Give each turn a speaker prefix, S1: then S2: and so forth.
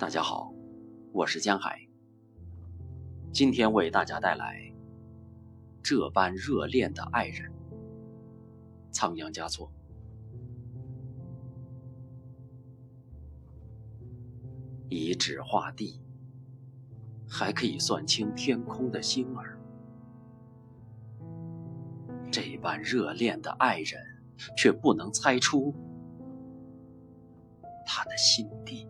S1: 大家好，我是江海。今天为大家带来《这般热恋的爱人》，仓央嘉措。以指画地，还可以算清天空的星儿。这般热恋的爱人，却不能猜出他的心地。